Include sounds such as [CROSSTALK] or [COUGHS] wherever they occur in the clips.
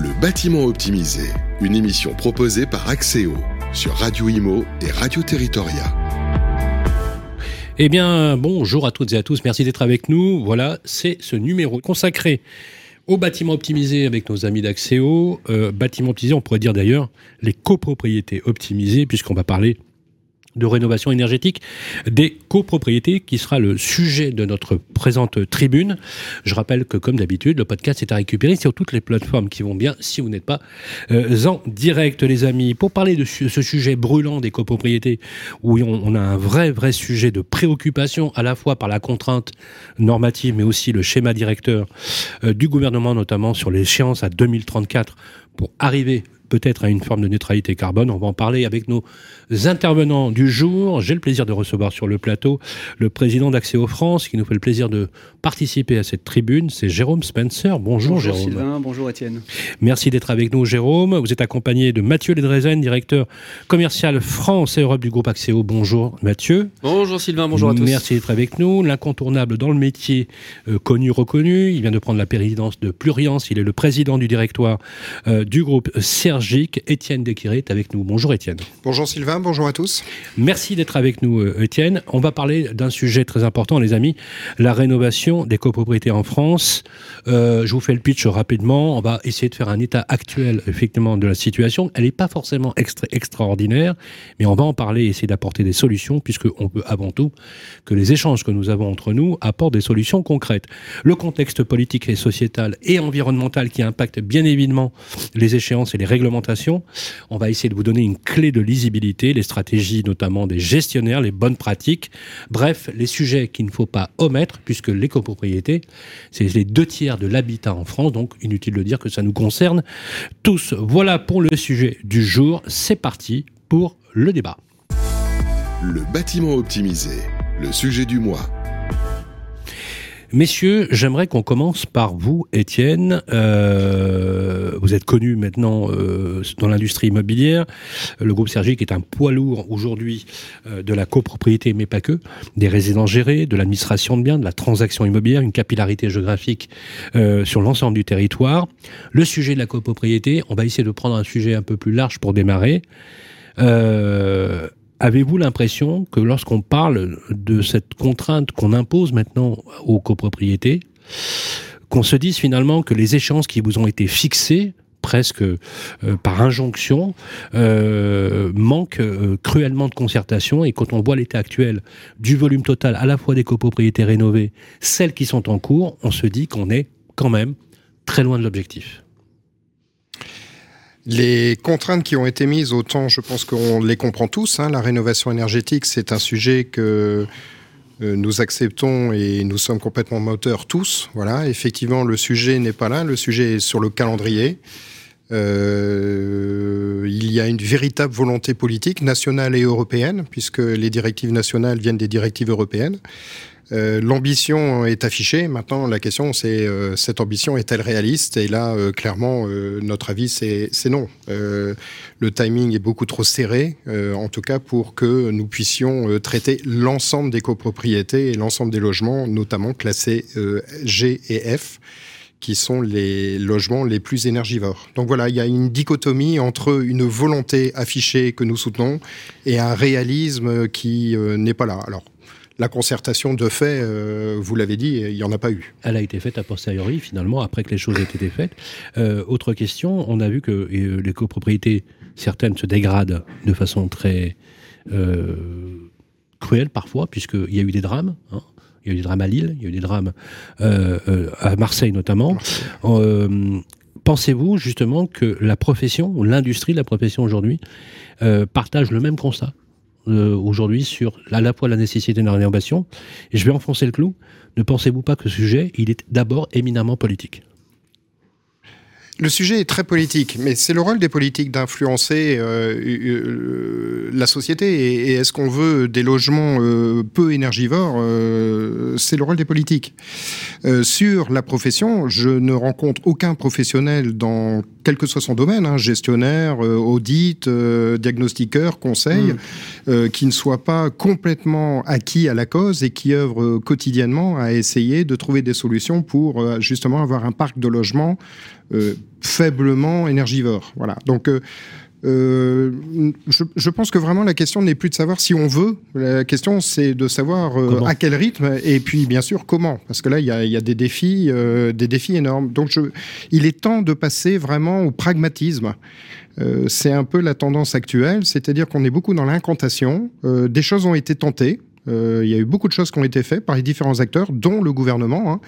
Le bâtiment optimisé, une émission proposée par Axéo sur Radio Imo et Radio Territoria. Eh bien, bonjour à toutes et à tous, merci d'être avec nous. Voilà, c'est ce numéro consacré au bâtiment optimisé avec nos amis d'Axéo. Euh, bâtiment optimisé, on pourrait dire d'ailleurs les copropriétés optimisées, puisqu'on va parler de rénovation énergétique des copropriétés, qui sera le sujet de notre présente tribune. Je rappelle que, comme d'habitude, le podcast est à récupérer sur toutes les plateformes qui vont bien, si vous n'êtes pas euh, en direct, les amis. Pour parler de ce sujet brûlant des copropriétés, où on, a un vrai, vrai sujet de préoccupation, à la fois par la contrainte normative, mais aussi le schéma directeur euh, du gouvernement, notamment sur l'échéance à 2034, pour arriver peut-être à une forme de neutralité carbone. On va en parler avec nos intervenants du jour. J'ai le plaisir de recevoir sur le plateau le président d'Axéo France qui nous fait le plaisir de participer à cette tribune. C'est Jérôme Spencer. Bonjour, bonjour Jérôme. Sylvain, bonjour Étienne. Merci d'être avec nous Jérôme. Vous êtes accompagné de Mathieu Ledrezen, directeur commercial France et Europe du groupe Axéo. Bonjour Mathieu. Bonjour Sylvain, bonjour à tous. Merci d'être avec nous. L'incontournable dans le métier, euh, connu, reconnu. Il vient de prendre la présidence de Pluriance. Il est le président du directoire euh, du groupe Sergique. Étienne Desquiré est avec nous. Bonjour Étienne. Bonjour Sylvain, bonjour à tous. Merci d'être avec nous euh, Étienne. On va parler d'un sujet très important les amis, la rénovation des copropriétés en France. Euh, je vous fais le pitch rapidement. On va essayer de faire un état actuel effectivement de la situation. Elle n'est pas forcément extraordinaire, mais on va en parler et essayer d'apporter des solutions puisqu'on peut avant tout que les échanges que nous avons entre nous apportent des solutions concrètes. Le contexte politique et sociétal et environnemental qui impacte bien évidemment les échéances et les réglementations. On va essayer de vous donner une clé de lisibilité, les stratégies notamment des gestionnaires, les bonnes pratiques. Bref, les sujets qu'il ne faut pas omettre puisque les copropriétés, c'est les deux tiers de l'habitat en France, donc inutile de dire que ça nous concerne tous. Voilà pour le sujet du jour. C'est parti pour le débat. Le bâtiment optimisé, le sujet du mois. Messieurs, j'aimerais qu'on commence par vous, Étienne. Euh, vous êtes connu maintenant euh, dans l'industrie immobilière. Le groupe Sergique est un poids lourd aujourd'hui euh, de la copropriété, mais pas que, des résidences gérées, de l'administration de biens, de la transaction immobilière, une capillarité géographique sur l'ensemble du territoire. Le sujet de la copropriété, on va essayer de prendre un sujet un peu plus large pour démarrer. Avez-vous l'impression que lorsqu'on parle de cette contrainte qu'on impose maintenant aux copropriétés, qu'on se dise finalement que les échéances qui vous ont été fixées presque euh, par injonction, euh, manquent euh, cruellement de concertation. Et quand on voit l'état actuel du volume total, à la fois des copropriétés rénovées, celles qui sont en cours, on se dit qu'on est quand même très loin de l'objectif. Les contraintes qui ont été mises, autant je pense qu'on les comprend tous. Hein. La rénovation énergétique, c'est un sujet que euh, nous acceptons et nous sommes complètement moteurs tous. Voilà, effectivement, le sujet n'est pas là. Le sujet est sur le calendrier. Euh, il y a une véritable volonté politique nationale et européenne, puisque les directives nationales viennent des directives européennes. Euh, l'ambition est affichée. Maintenant, la question, c'est euh, cette ambition est-elle réaliste? Et là, euh, clairement, notre avis, c'est non. le timing est beaucoup trop serré, en tout cas pour que nous puissions traiter l'ensemble des copropriétés et l'ensemble des logements, notamment classés G et F qui sont les logements les plus énergivores. Donc voilà, il y a une dichotomie entre une volonté affichée que nous soutenons et un réalisme qui n'est pas là. Alors, la concertation de fait, euh, vous l'avez dit, il n'y en a pas eu. Elle a été faite a posteriori, finalement, après que les choses aient été faites. Euh, autre question, on a vu que euh, les copropriétés, certaines se dégradent de façon très cruelle parfois, puisqu'il y a eu des drames. Hein. Il y a eu des drames à Lille, il y a eu des drames à Marseille notamment. Pensez-vous justement que la profession, ou l'industrie de la profession aujourd'hui, partage le même constat? Euh, aujourd'hui sur à la fois la nécessité la rénovation. Et je vais enfoncer le clou. Ne pensez-vous pas que ce sujet, il est d'abord éminemment politique? Le sujet est très politique, mais c'est le rôle des politiques d'influencer euh, euh, la société. Et, est-ce qu'on veut des logements euh, peu énergivores C'est le rôle des politiques. sur la profession, je ne rencontre aucun professionnel dans quel que soit son domaine, hein, gestionnaire, audit, diagnostiqueur, conseil, mm. qui ne soit pas complètement acquis à la cause et qui œuvre quotidiennement à essayer de trouver des solutions pour justement avoir un parc de logements faiblement énergivores. Voilà. Donc euh, je, je, pense que vraiment la question n'est plus de savoir si on veut. La question c'est de savoir euh, à quel rythme et puis bien sûr comment. Parce que là il y a, y a, des défis, euh, des défis énormes. Donc je, il est temps de passer vraiment au pragmatisme. Euh, c'est un peu la tendance actuelle, c'est-à-dire qu'on est beaucoup dans l'incantation. des choses ont été tentées. Il y a eu beaucoup de choses qui ont été faites par les différents acteurs, dont le gouvernement, hein.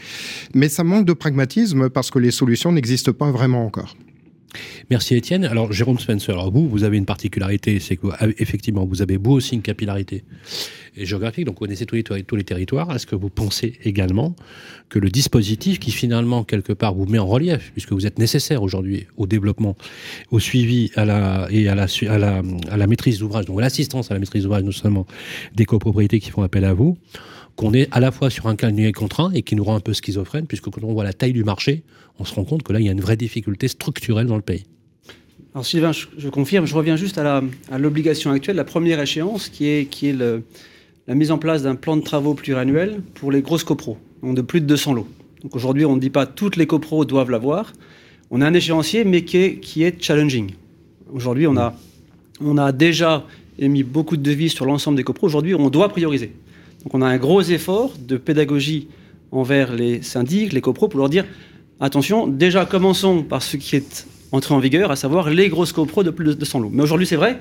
mais ça manque de pragmatisme parce que les solutions n'existent pas vraiment encore. Merci Étienne. Alors Jérôme Spencer, vous, vous avez une particularité, c'est que ah, effectivement, vous avez vous aussi une capillarité géographique, donc vous connaissez tous les, territoires. Est-ce que vous pensez également que le dispositif qui finalement quelque part vous met en relief, puisque vous êtes nécessaire aujourd'hui au développement, au suivi et à la maîtrise d'ouvrage, donc l'assistance à la maîtrise d'ouvrage, non seulement des copropriétés qui font appel à vous, qu'on est à la fois sur un calendrier contraint et qui nous rend un peu schizophrène, puisque quand on voit la taille du marché, on se rend compte que là, il y a une vraie difficulté structurelle dans le pays. Alors Sylvain, je, confirme, je reviens juste à l'obligation actuelle, la première échéance qui est, la mise en place d'un plan de travaux pluriannuel pour les grosses copros, de plus de 200 lots. Donc aujourd'hui, on ne dit pas toutes les copros doivent l'avoir. On a un échéancier, mais qui est, qui est challenging. Aujourd'hui, on a, on a déjà émis beaucoup de devis sur l'ensemble des copros. Aujourd'hui, on doit prioriser. Donc on a un gros effort de pédagogie envers les syndics, les copros, pour leur dire attention, déjà commençons par ce qui est entré en vigueur, à savoir les grosses copros de plus de 200 lots. Mais aujourd'hui, c'est vrai,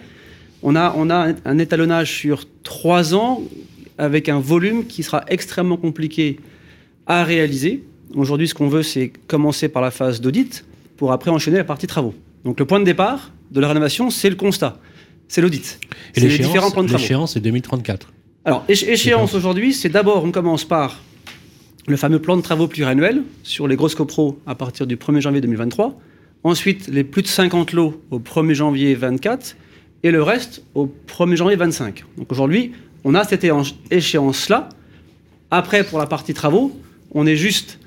on a, on a un étalonnage sur trois ans avec un volume qui sera extrêmement compliqué à réaliser. Aujourd'hui, ce qu'on veut, c'est commencer par la phase d'audit pour après enchaîner la partie travaux. Donc le point de départ de la rénovation, c'est le constat, c'est l'audit. Et les différents plans de travaux. L'échéance, c'est 2034. Alors, échéance aujourd'hui, c'est d'abord, on commence par le fameux plan de travaux pluriannuel sur les grosses copros à partir du 1er janvier 2023. Ensuite, les plus de 50 lots au 1er janvier 24 et le reste au 1er janvier 25. Donc aujourd'hui, on a cette échéance-là. Après, pour la partie travaux, on est juste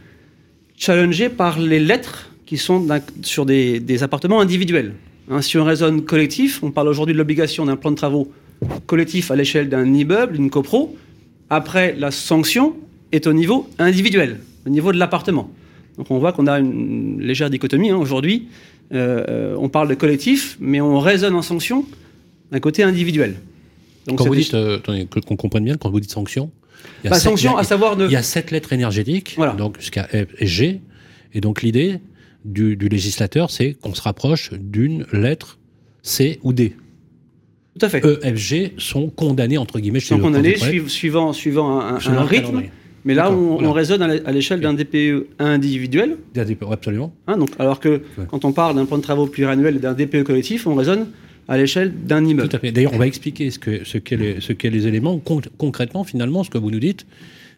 challengé par les lettres qui sont sur des, appartements individuels. Hein, si on raisonne collectif, on parle aujourd'hui de l'obligation d'un plan de travaux collectif à l'échelle d'un immeuble, d'une copro. Après, la sanction est au niveau individuel, au niveau de l'appartement. Donc on voit qu'on a une légère dichotomie. Hein. Aujourd'hui, euh, on parle de collectif, mais on raisonne en sanction d'un côté individuel. Donc quand vous dites, euh, qu'on comprenne bien, quand vous dites sanction, il y a, sanction, à savoir de... il y a sept lettres énergétiques, donc jusqu'à F et G, et donc l'idée du, du législateur, c'est qu'on se rapproche d'une lettre C ou D. Tout à fait. EFG sont condamnés, entre guillemets, sont condamnés suivant, suivant un, rythme. Mais là, on, raisonne à l'échelle d'un DPE individuel. D'un DPE, absolument. Hein, donc, alors que quand on parle d'un plan de travaux pluriannuel et d'un DPE collectif, on raisonne à l'échelle d'un immeuble. Tout à fait. D'ailleurs, on va expliquer ce qu'est ce qu les, ce les éléments. concrètement, finalement, ce que vous nous dites,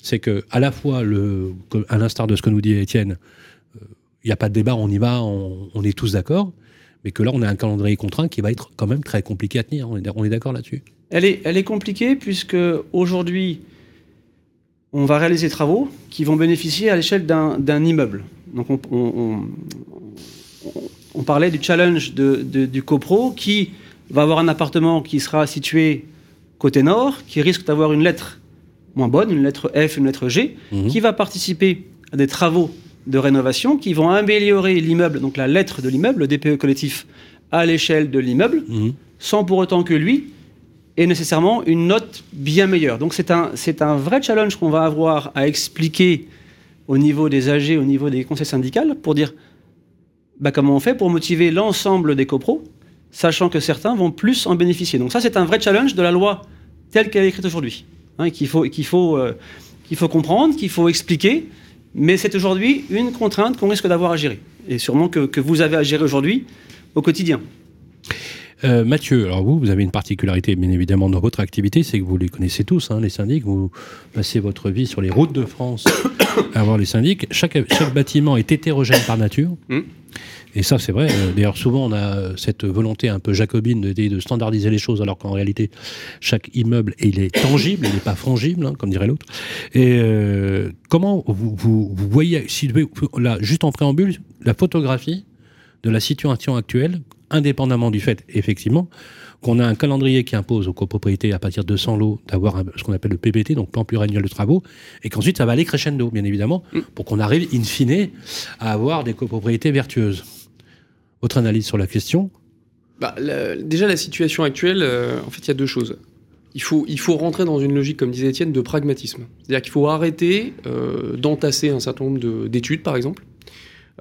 c'est que à la fois, le, à l'instar de ce que nous dit Étienne, euh, il n'y a pas de débat, on y va, on, on est tous d'accord mais que là, on a un calendrier contraint qui va être quand même très compliqué à tenir. On est, d'accord là-dessus elle est, elle est compliquée puisque aujourd'hui, on va réaliser des travaux qui vont bénéficier à l'échelle d'un immeuble. Donc on, on, parlait du challenge de, du copro qui va avoir un appartement qui sera situé côté nord, qui risque d'avoir une lettre moins bonne, une lettre F, une lettre G, mhm. qui va participer à des travaux de rénovation qui vont améliorer l'immeuble, donc la lettre de l'immeuble, le DPE collectif, à l'échelle de l'immeuble, mhm. sans pour autant que lui ait nécessairement une note bien meilleure. Donc c'est un, c'est un vrai challenge qu'on va avoir à expliquer au niveau des AG, au niveau des conseils syndicaux, pour dire bah, comment on fait pour motiver l'ensemble des copros, sachant que certains vont plus en bénéficier. Donc ça, c'est un vrai challenge de la loi telle qu'elle est écrite aujourd'hui, hein, qu'il faut, qu'il faut, euh, qu'il faut comprendre, qu'il faut expliquer, mais c'est aujourd'hui une contrainte qu'on risque d'avoir à gérer. Et sûrement que, vous avez à gérer aujourd'hui au quotidien. Euh, Mathieu, alors vous, vous avez une particularité bien évidemment dans votre activité, c'est que vous les connaissez tous, hein, les syndics, vous passez votre vie sur les routes de France [COUGHS] à voir les syndics. Chaque, bâtiment est hétérogène par nature. Mmh. Et ça, c'est vrai. Euh, d'ailleurs, souvent, on a cette volonté un peu jacobine de, de standardiser les choses, alors qu'en réalité, chaque immeuble, il est tangible, il n'est pas frangible, hein, comme dirait l'autre. Et euh, comment vous, vous, voyez, si, là, juste en préambule, la photographie de la situation actuelle, indépendamment du fait, effectivement, qu'on a un calendrier qui impose aux copropriétés à partir de 100 lots d'avoir ce qu'on appelle le PPT, donc plan pluriannuel de travaux, et qu'ensuite ça va aller crescendo, bien évidemment, mm. pour qu'on arrive in fine à avoir des copropriétés vertueuses. Votre analyse sur la question? Bah, Déjà, la situation actuelle, euh, en fait, il y a deux choses. Il faut, il faut rentrer dans une logique, comme disait Étienne, de pragmatisme. C'est-à-dire qu'il faut arrêter euh, d'entasser un certain nombre d'études, par exemple,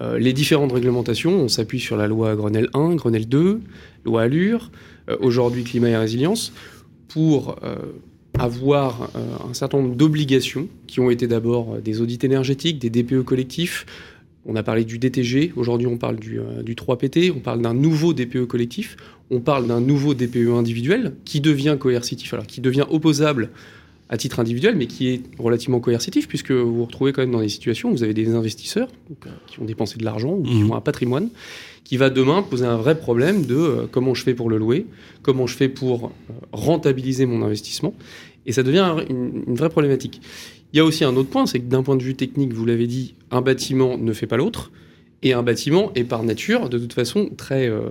euh, les différentes réglementations, on s'appuie sur la loi Grenelle 1, Grenelle 2, loi Allure, euh, aujourd'hui climat et résilience, pour euh, avoir un certain nombre d'obligations qui ont été d'abord des audits énergétiques, des DPE collectifs. On a parlé du DTG, aujourd'hui on parle du, du 3PT, on parle d'un nouveau DPE collectif, on parle d'un nouveau DPE individuel qui devient coercitif, alors qui devient opposable à titre individuel, mais qui est relativement coercitif, puisque vous vous retrouvez quand même dans des situations où vous avez des investisseurs euh, qui ont dépensé de l'argent ou qui mmh. ont un patrimoine, qui va demain poser un vrai problème de euh, comment je fais pour le louer, comment je fais pour euh, rentabiliser mon investissement, et ça devient une, vraie problématique. Il y a aussi un autre point, c'est que d'un point de vue technique, vous l'avez dit, un bâtiment ne fait pas l'autre, et un bâtiment est par nature, de toute façon, très... Euh,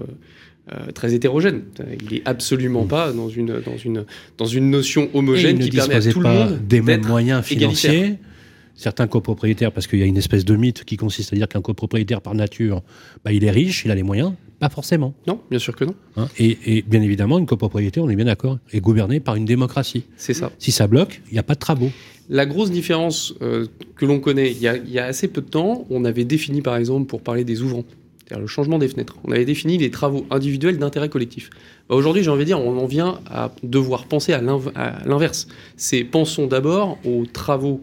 très hétérogène. Il n'est absolument pas dans une, dans une, dans une notion homogène qui permet à tout le monde des mêmes moyens financiers. Certains copropriétaires, parce qu'il y a une espèce de mythe qui consiste à dire qu'un copropriétaire par nature, bah, il est riche, il a les moyens. Pas forcément. Non, bien sûr que non. Hein, et, bien évidemment, une copropriété, on est bien d'accord, est gouvernée par une démocratie. C'est ça. Si ça bloque, il n'y a pas de travaux. La grosse différence euh, que l'on connaît, il y, y, a, assez peu de temps, on avait défini par exemple pour parler des ouvrants le changement des fenêtres. On avait défini les travaux individuels d'intérêt collectif. Bah, aujourd'hui, j'ai envie de dire, on en vient à devoir penser à l'inverse. C'est pensons d'abord aux travaux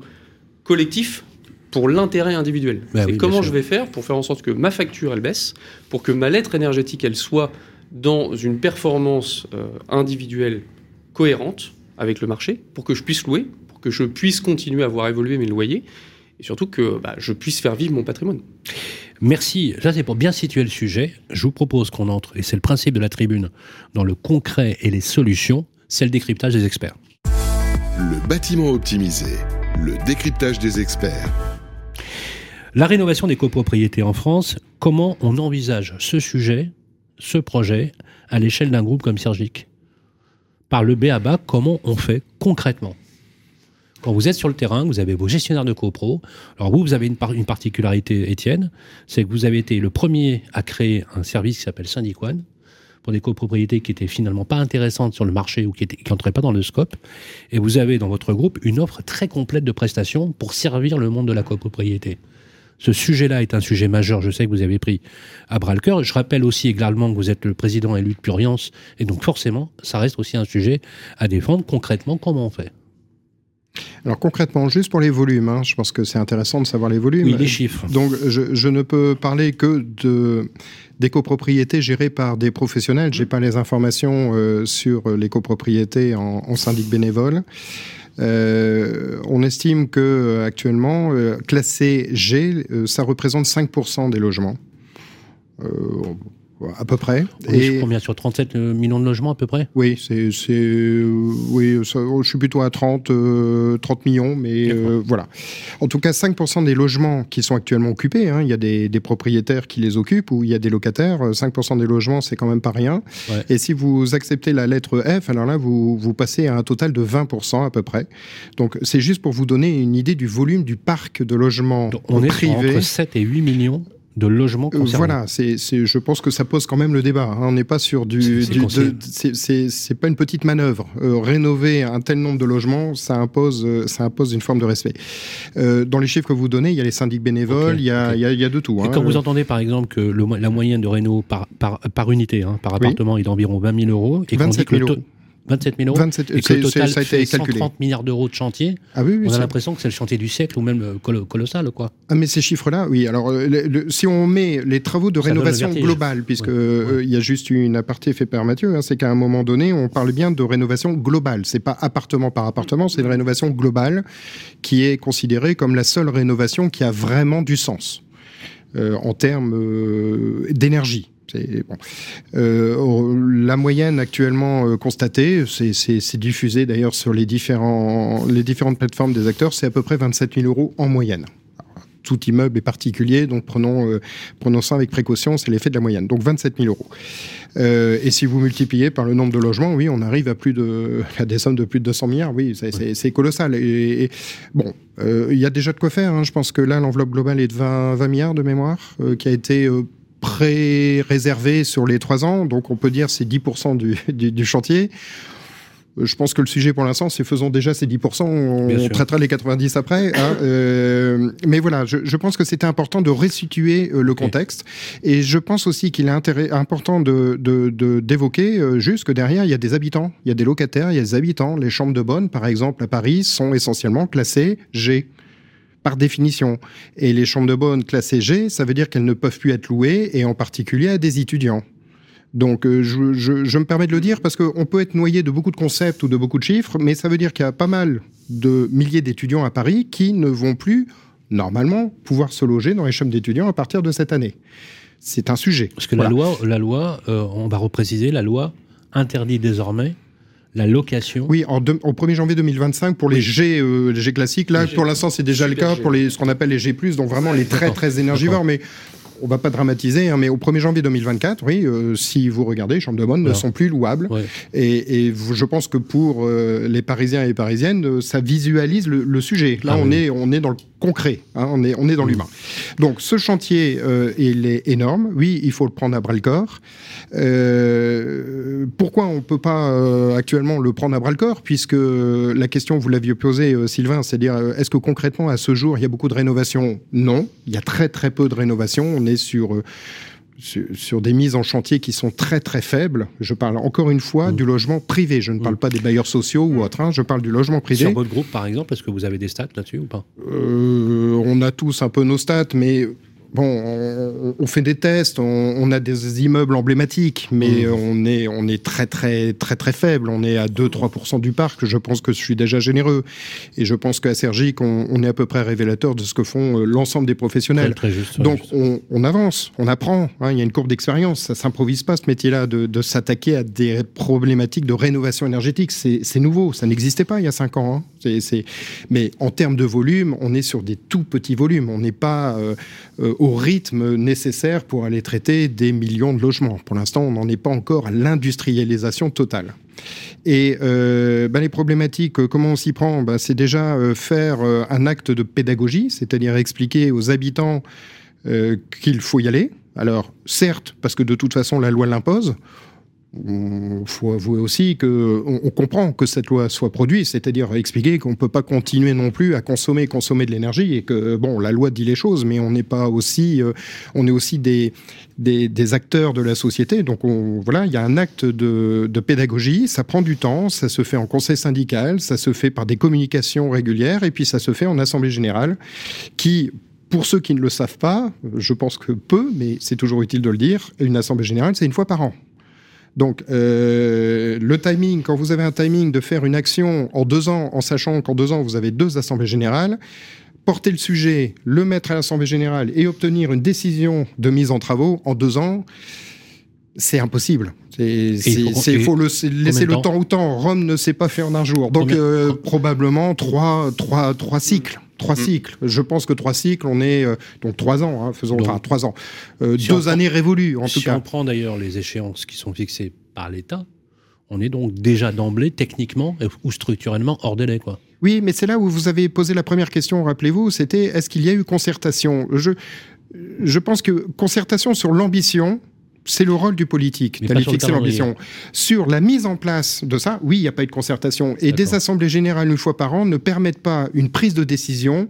collectifs pour l'intérêt individuel. Bah c'est comment je vais faire pour faire en sorte que ma facture, elle baisse, pour que ma lettre énergétique, elle soit dans une performance euh, individuelle cohérente avec le marché, pour que je puisse louer, pour que je puisse continuer à voir évoluer mes loyers, et surtout que bah, je puisse faire vivre mon patrimoine. Merci. Ça, c'est pour bien situer le sujet. Je vous propose qu'on entre, et c'est le principe de la tribune, dans le concret et les solutions, c'est le décryptage des experts. Le bâtiment optimisé, le décryptage des experts. La rénovation des copropriétés en France, comment on envisage ce sujet, ce projet, à l'échelle d'un groupe comme Sergic? Par le BABA, comment on fait concrètement? Quand vous êtes sur le terrain, vous avez vos gestionnaires de copro. Alors vous, vous avez une, particularité, Étienne, c'est que vous avez été le premier à créer un service qui s'appelle Syndic One pour des copropriétés qui étaient finalement pas intéressantes sur le marché ou qui n'entraient pas dans le scope. Et vous avez dans votre groupe une offre très complète de prestations pour servir le monde de la copropriété. Ce sujet-là est un sujet majeur, je sais que vous avez pris à bras le cœur. Je rappelle aussi également que vous êtes le président élu de Puriance, et donc forcément, ça reste aussi un sujet à défendre. Concrètement, comment on fait? Alors concrètement, juste pour les volumes, hein, je pense que c'est intéressant de savoir les volumes. Oui, les chiffres. Donc je, ne peux parler que de des copropriétés gérées par des professionnels. J'ai pas les informations euh, sur les copropriétés en, en syndic bénévole. Euh, on estime que euh, actuellement, classé G, ça représente 5% des logements à peu près. On et est combien sur 37 euh, millions de logements à peu près Oui, c'est, c'est oui, je suis plutôt à 30, 30 euh, millions, mais euh, voilà. En tout cas, 5% des logements qui sont actuellement occupés, hein, il y a des, des, propriétaires qui les occupent ou il y a des locataires. 5% des logements, c'est quand même pas rien. Et si vous acceptez la lettre F, alors là, vous, vous passez à un total de 20% à peu près. Donc, c'est juste pour vous donner une idée du volume du parc de logements Donc, on est entre 7 et 8 millions de logements concernés. Voilà, c'est, je pense que ça pose quand même le débat. Hein. On n'est pas sur du. C'est, pas une petite manœuvre. Euh, rénover un tel nombre de logements, ça impose, euh, ça impose une forme de respect. Euh, dans les chiffres que vous donnez, il y a les syndics bénévoles, il, y a, il, y a, de tout. Et hein. quand vous entendez par exemple que le, la moyenne de réno par, par, par unité, hein, par appartement, est d'environ 20 000 euros, et 27 000 euros. 27 000 euros 27, et que le total ça a été 130 milliards d'euros de chantier. Ah oui, oui, on a l'impression que c'est le chantier du siècle ou même euh, colossal. Quoi. Ah, mais ces chiffres-là, oui. Alors, euh, si on met les travaux de rénovation globale, puisque euh, il y a juste une aparté fait par Mathieu, hein, c'est qu'à un moment donné, on parle bien de rénovation globale. C'est pas appartement par appartement, c'est une rénovation globale qui est considérée comme la seule rénovation qui a vraiment du sens en termes d'énergie. Euh, la moyenne actuellement euh, constatée, c'est diffusé d'ailleurs sur les, différentes plateformes des acteurs, c'est à peu près 27 000 euros en moyenne tout immeuble est particulier, donc prenons, prenons ça avec précaution, c'est l'effet de la moyenne. Donc 27 000 euros. et si vous multipliez par le nombre de logements, oui, on arrive à des sommes de plus de 200 milliards. Oui, c'est colossal. Bon, il y a déjà de quoi faire. Hein. Je pense que là, l'enveloppe globale est de 20, 20 milliards de mémoire, qui a été pré-réservé sur les trois ans, donc on peut dire c'est 10% du, du, chantier. Euh, je pense que le sujet pour l'instant, c'est faisons déjà ces 10%, on, traitera les 90 après. Hein, euh, mais voilà, je, pense que c'était important de restituer euh, le contexte. Et je pense aussi qu'il est important de, d'évoquer juste que derrière, il y a des habitants, il y a des locataires, il y a des habitants. Les chambres de bonne, par exemple, à Paris, sont essentiellement classées G par définition. Et les chambres de bonne classées G, ça veut dire qu'elles ne peuvent plus être louées, et en particulier à des étudiants. Donc euh, je, je, me permets de le dire parce qu'on peut être noyé de beaucoup de concepts ou de beaucoup de chiffres, mais ça veut dire qu'il y a pas mal de milliers d'étudiants à Paris qui ne vont plus, normalement, pouvoir se loger dans les chambres d'étudiants à partir de cette année. C'est un sujet. Parce que la loi, la loi euh, on va repréciser, la loi interdit désormais la location. Oui, en au 1er janvier 2025 pour les G, euh, G classiques. Là, pour l'instant, c'est déjà le cas pour les, ce qu'on appelle les G+, donc vraiment les très très énergivores. Mais on va pas dramatiser, hein, mais au 1er janvier 2024, oui, euh, si vous regardez, les chambres de bonne ne sont plus louables. Et, je pense que pour euh, les Parisiens et les Parisiennes, ça visualise le, sujet. Là, ah on, est, on est dans le concret, hein, on, est, on est dans l'humain. Donc ce chantier, il est énorme. Oui, il faut le prendre à bras le corps. Euh, pourquoi on ne peut pas euh, actuellement le prendre à bras le corps? Puisque la question, vous l'aviez posée, euh, Sylvain, c'est-à-dire, est-ce que concrètement, à ce jour, il y a beaucoup de rénovations? Non, il y a très très peu de rénovations. On est sur sur, des mises en chantier qui sont très très faibles. Je parle encore une fois mmh. du logement privé. Je ne parle mmh. pas des bailleurs sociaux ou autres. Hein. Je parle du logement privé. Sur votre groupe, par exemple, est-ce que vous avez des stats là-dessus ou pas? On a tous un peu nos stats, mais Bon, on, fait des tests, on, a des immeubles emblématiques, mais mmh. on, est, on est très, très, très, très faible. On est à 2-3% du parc. Je pense que je suis déjà généreux. Et je pense qu'à Sergique, on, est à peu près révélateur de ce que font euh, l'ensemble des professionnels. Donc, On, avance, on apprend. Hein. il y a une courbe d'expérience. Ça s'improvise pas, ce métier-là, de, s'attaquer à des problématiques de rénovation énergétique. C'est nouveau. Ça n'existait pas il y a 5 ans. Hein. Mais en termes de volume, on est sur des tout petits volumes. On n'est pas. Euh, euh, au rythme nécessaire pour aller traiter des millions de logements. Pour l'instant, on n'en est pas encore à l'industrialisation totale. Et euh, ben, les problématiques, euh, comment on s'y prend? Ben, C'est déjà euh, faire un acte de pédagogie, c'est-à-dire expliquer aux habitants qu'il faut y aller. Alors, certes, parce que de toute façon, la loi l'impose, il faut avouer aussi que on, comprend que cette loi soit produite, c'est-à-dire expliquer qu'on ne peut pas continuer non plus à consommer consommer de l'énergie et que bon la loi dit les choses, mais on n'est pas aussi euh, on est aussi des, des, acteurs de la société. Donc on, voilà, il y a un acte de, pédagogie, ça prend du temps, ça se fait en conseil syndical, ça se fait par des communications régulières et puis ça se fait en assemblée générale qui pour ceux qui ne le savent pas, je pense que peu, mais c'est toujours utile de le dire, une assemblée générale, c'est une fois par an. Donc, euh, le timing, quand vous avez un timing de faire une action en deux ans, en sachant qu'en deux ans, vous avez deux assemblées générales, porter le sujet, le mettre à l'assemblée générale et obtenir une décision de mise en travaux en deux ans, c'est impossible. Il faut, laisser le temps au temps. Rome ne s'est pas fait en un jour. Donc, euh, probablement trois, trois, trois cycles. Trois mm. cycles. Je pense que trois cycles, on est euh, donc trois ans, hein, faisons enfin trois ans, euh, deux années révolues en tout cas. Si on prend d'ailleurs les échéances qui sont fixées par l'État, on est donc déjà d'emblée techniquement ou structurellement hors délai, quoi. Oui, mais c'est là où vous avez posé la première question. Rappelez-vous, c'était est-ce qu'il y a eu concertation? Je je pense que concertation sur l'ambition, c'est le rôle du politique d'aller fixer l'ambition. Sur la mise en place de ça, oui, il n'y a pas eu de concertation. Et des assemblées générales une fois par an ne permettent pas une prise de décision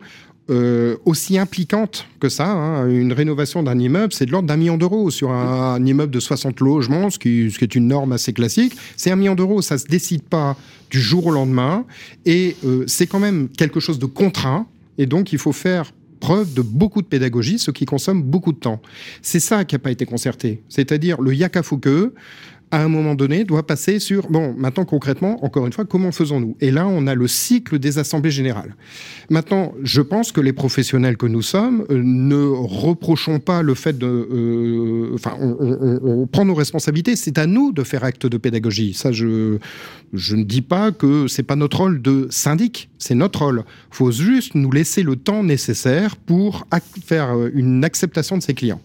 euh, aussi impliquante que ça. Hein. Une rénovation d'un immeuble, c'est de l'ordre d'un million d'euros. Sur un, immeuble de 60 logements, ce qui, ce qui est une norme assez classique, c'est un million d'euros. Ça ne se décide pas du jour au lendemain. Et euh, c'est quand même quelque chose de contraint. Et donc, il faut faire preuve de beaucoup de pédagogie, ce qui consomme beaucoup de temps. C'est ça qui n'a pas été concerté. C'est-à-dire le Yakafuke, à un moment donné, doit passer sur, bon, maintenant concrètement, encore une fois, comment faisons-nous? Et là, on a le cycle des assemblées générales. Maintenant, je pense que les professionnels que nous sommes euh, ne reprochons pas le fait de... Euh, enfin, on, prend nos responsabilités, c'est à nous de faire acte de pédagogie. Ça, je, je ne dis pas que c'est pas notre rôle de syndic, C'est notre rôle. Il faut juste nous laisser le temps nécessaire pour faire euh, une acceptation de ces clients.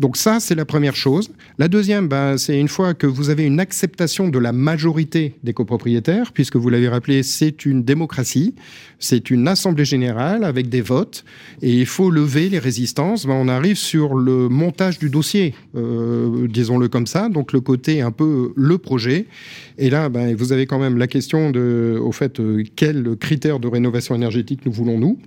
Donc ça, c'est la première chose. La deuxième, ben, c'est une fois que vous avez une acceptation de la majorité des copropriétaires, puisque vous l'avez rappelé, c'est une démocratie, c'est une assemblée générale avec des votes, et il faut lever les résistances. Ben, on arrive sur le montage du dossier, euh, disons-le comme ça, donc le côté un peu le projet. Et là, ben, vous avez quand même la question de, au fait, euh, quels critères de rénovation énergétique nous voulons-nous?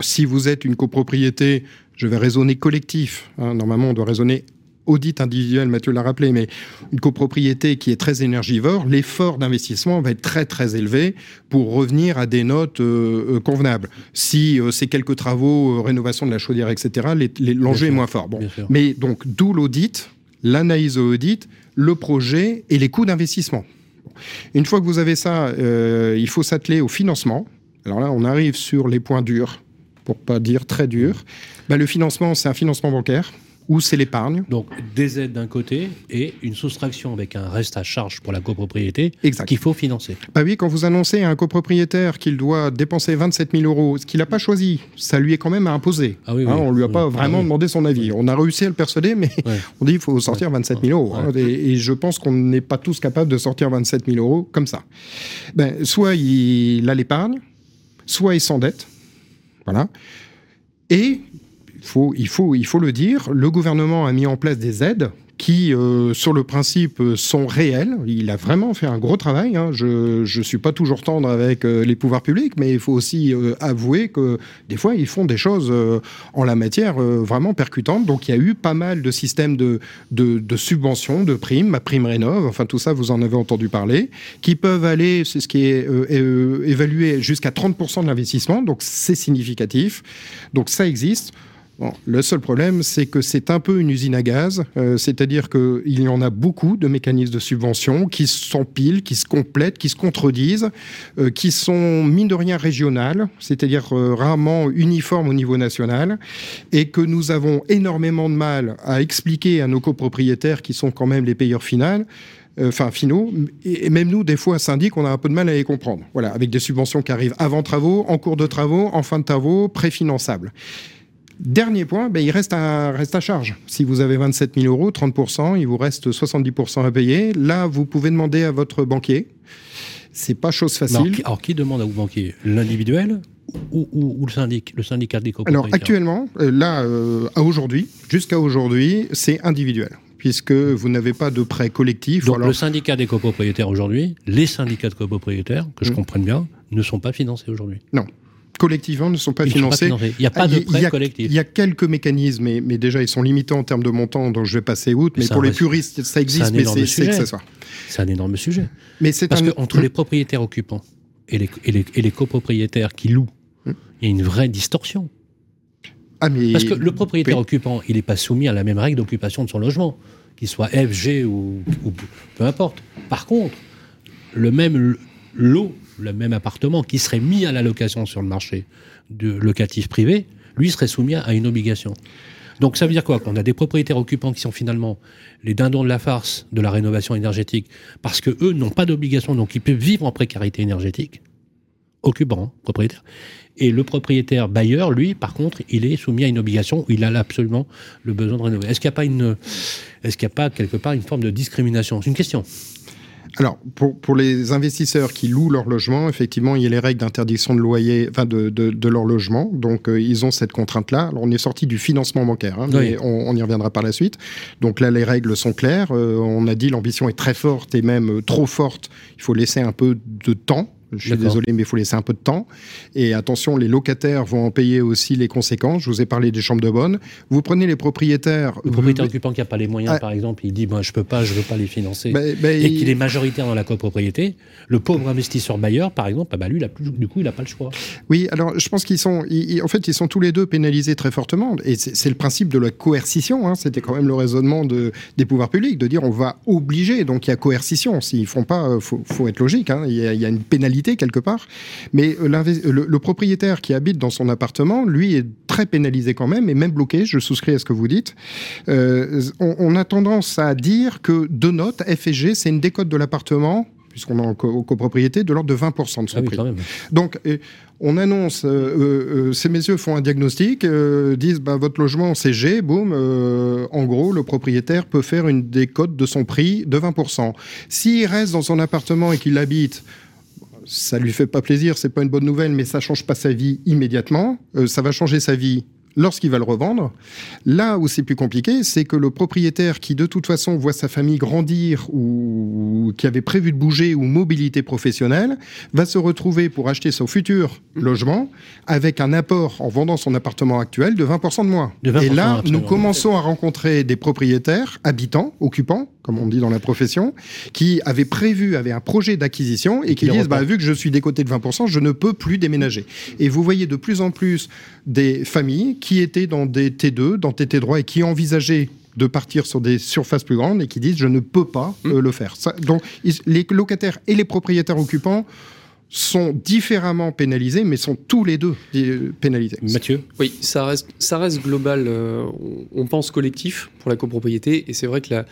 Si vous êtes une copropriété, je vais raisonner collectif. Hein. normalement, on doit raisonner audit individuel, Mathieu l'a rappelé, mais une copropriété qui est très énergivore, l'effort d'investissement va être très très élevé pour revenir à des notes euh, euh, convenables. Si euh, c'est quelques travaux, rénovation de la chaudière, etc., l'enjeu est moins fort. Bon. Mais donc, d'où l'audit, l'analyse audit, le projet et les coûts d'investissement. Une fois que vous avez ça, il faut s'atteler au financement. Alors là, on arrive sur les points durs pour pas dire très dur. Bah, le financement, c'est un financement bancaire ou c'est l'épargne. Donc des aides d'un côté et une soustraction avec un reste à charge pour la copropriété qu'il faut financer. Bah oui, quand vous annoncez à un copropriétaire qu'il doit dépenser 27 000 euros, ce qu'il n'a pas choisi, ça lui est quand même imposé. Ah oui, hein, on lui a pas vraiment ah demandé son avis. On a réussi à le persuader, mais [LAUGHS] on dit qu'il faut sortir 27 000 euros. Hein. et, je pense qu'on n'est pas tous capables de sortir 27 000 euros comme ça. Ben, soit il a l'épargne, soit il s'endette voilà. Et il faut, le dire, le gouvernement a mis en place des aides qui, euh, sur le principe, euh, sont réels. Il a vraiment fait un gros travail. Hein. Je ne suis pas toujours tendre avec euh, les pouvoirs publics, mais il faut aussi avouer que des fois, ils font des choses en la matière vraiment percutantes. Donc, il y a eu pas mal de systèmes de, subventions, de primes, ma prime rénov, enfin tout ça, vous en avez entendu parler, qui peuvent aller, c'est ce qui est évalué jusqu'à 30% de l'investissement. Donc, c'est significatif. Donc, ça existe le seul problème, c'est que c'est un peu une usine à gaz, euh, c'est-à-dire qu'il y en a beaucoup de mécanismes de subvention qui s'empilent, qui se complètent, qui se contredisent, euh, qui sont mine de rien régionales, c'est-à-dire euh, rarement uniformes au niveau national, et que nous avons énormément de mal à expliquer à nos copropriétaires qui sont quand même les payeurs finaux, enfin finaux, et même nous, des fois, syndic, on a un peu de mal à les comprendre. Voilà, avec des subventions qui arrivent avant travaux, en cours de travaux, en fin de travaux, préfinançables. Dernier point, ben, il reste à, reste à charge. Si vous avez 27 000 euros, 30%, il vous reste 70% à payer. Là, vous pouvez demander à votre banquier. C'est pas chose facile. Alors, qui demande à vous banquier L'individuel ou, le syndic, le syndicat des Alors actuellement, euh, là, euh, à aujourd'hui, jusqu'à aujourd'hui, c'est individuel puisque vous n'avez pas de prêt collectif. Donc le syndicat des copropriétaires aujourd'hui, les syndicats de copropriétaires, que je mmh. comprenne bien, ne sont pas financés aujourd'hui. Non collectivement ne sont pas financés. Il n'y a pas de prêt collectif. Il y a quelques mécanismes, mais, déjà ils sont limités en termes de montant, donc je vais passer outre. Mais, pour les puristes, ça existe, mais c'est accessoire. C'est un énorme sujet. Mais c'est Parce qu'entre les propriétaires occupants et les, et les, copropriétaires qui louent, hum. il y a une vraie distorsion. Ah, mais... Parce que le propriétaire occupant, il n'est pas soumis à la même règle d'occupation de son logement, qu'il soit F, G ou, ou, peu importe. Par contre, le même lot le même appartement qui serait mis à la location sur le marché de locatif privé, lui serait soumis à une obligation. Donc ça veut dire quoi? Qu'on a des propriétaires occupants qui sont finalement les dindons de la farce de la rénovation énergétique parce que eux n'ont pas d'obligation, donc ils peuvent vivre en précarité énergétique. Occupant, hein, propriétaire. Et le propriétaire bailleur, lui, par contre, il est soumis à une obligation où il a absolument le besoin de rénover. Est-ce qu'il n'y a pas une, est-ce a pas quelque part une forme de discrimination? C'est une question. Alors, pour, pour, les investisseurs qui louent leur logement, effectivement, il y a les règles d'interdiction de loyer, enfin de, de, de, leur logement. Donc, euh, ils ont cette contrainte-là. Alors, on est sorti du financement bancaire, hein, mais on, on, y reviendra par la suite. Donc là, les règles sont claires. Euh, on a dit l'ambition est très forte et même euh, trop forte. Il faut laisser un peu de temps je suis désolé, mais il faut laisser un peu de temps. Et attention, les locataires vont en payer aussi les conséquences. Je vous ai parlé des chambres de bonne. Vous prenez les propriétaires. Le propriétaire occupant qui n'a pas les moyens, ah. par exemple, il dit moi, je peux pas, je veux pas les financer. et qu'il est majoritaire dans la copropriété. Le pauvre investisseur bailleur, par exemple, ah bah lui, il a du coup, il n'a pas le choix. Oui, alors je pense qu'ils sont, en fait, ils sont tous les deux pénalisés très fortement. Et c'est le principe de la coercition. Hein. C'était quand même le raisonnement de, des pouvoirs publics de dire on va obliger. Donc il y a coercition. S'ils font pas, euh, faut, faut être logique. Hein. Il, y a, il y a une pénalité quelque part. Mais euh, le, propriétaire qui habite dans son appartement, lui, est très pénalisé quand même, et même bloqué. Je souscris à ce que vous dites. Euh, on, a tendance à dire que deux notes, F et G, c'est une décote de l'appartement puisqu'on est en copropriété, de l'ordre de 20% de son Ah oui, prix. Donc, euh, on annonce, euh, euh, ces messieurs font un diagnostic, euh, disent bah, votre logement c'est G, boum, euh, en gros, le propriétaire peut faire une décote de son prix de 20%. S'il reste dans son appartement et qu'il habite, ça lui fait pas plaisir, c'est pas une bonne nouvelle, mais ça change pas sa vie immédiatement. Euh, ça va changer sa vie lorsqu'il va le revendre. Là où c'est plus compliqué, c'est que le propriétaire qui de toute façon voit sa famille grandir ou qui avait prévu de bouger ou mobilité professionnelle va se retrouver pour acheter son futur logement avec un apport en vendant son appartement actuel de 20% de moins. De 20%, Et là, nous commençons à rencontrer des propriétaires, habitants, occupants, comme on dit dans la profession, qui avaient prévu, avaient un projet d'acquisition et qui qui disent, bah, vu que je suis décoté de 20%, je ne peux plus déménager. Et vous voyez de plus en plus des familles qui étaient dans des T2, dans TT droit et qui envisageaient de partir sur des surfaces plus grandes et qui disent je ne peux pas euh, le faire. Ça- donc ils- les locataires et les propriétaires occupants sont différemment pénalisés, mais sont tous les deux euh, pénalisés. Mathieu? Oui, ça reste, ça reste global. euh, on, pense collectif pour la copropriété, et c'est vrai que la,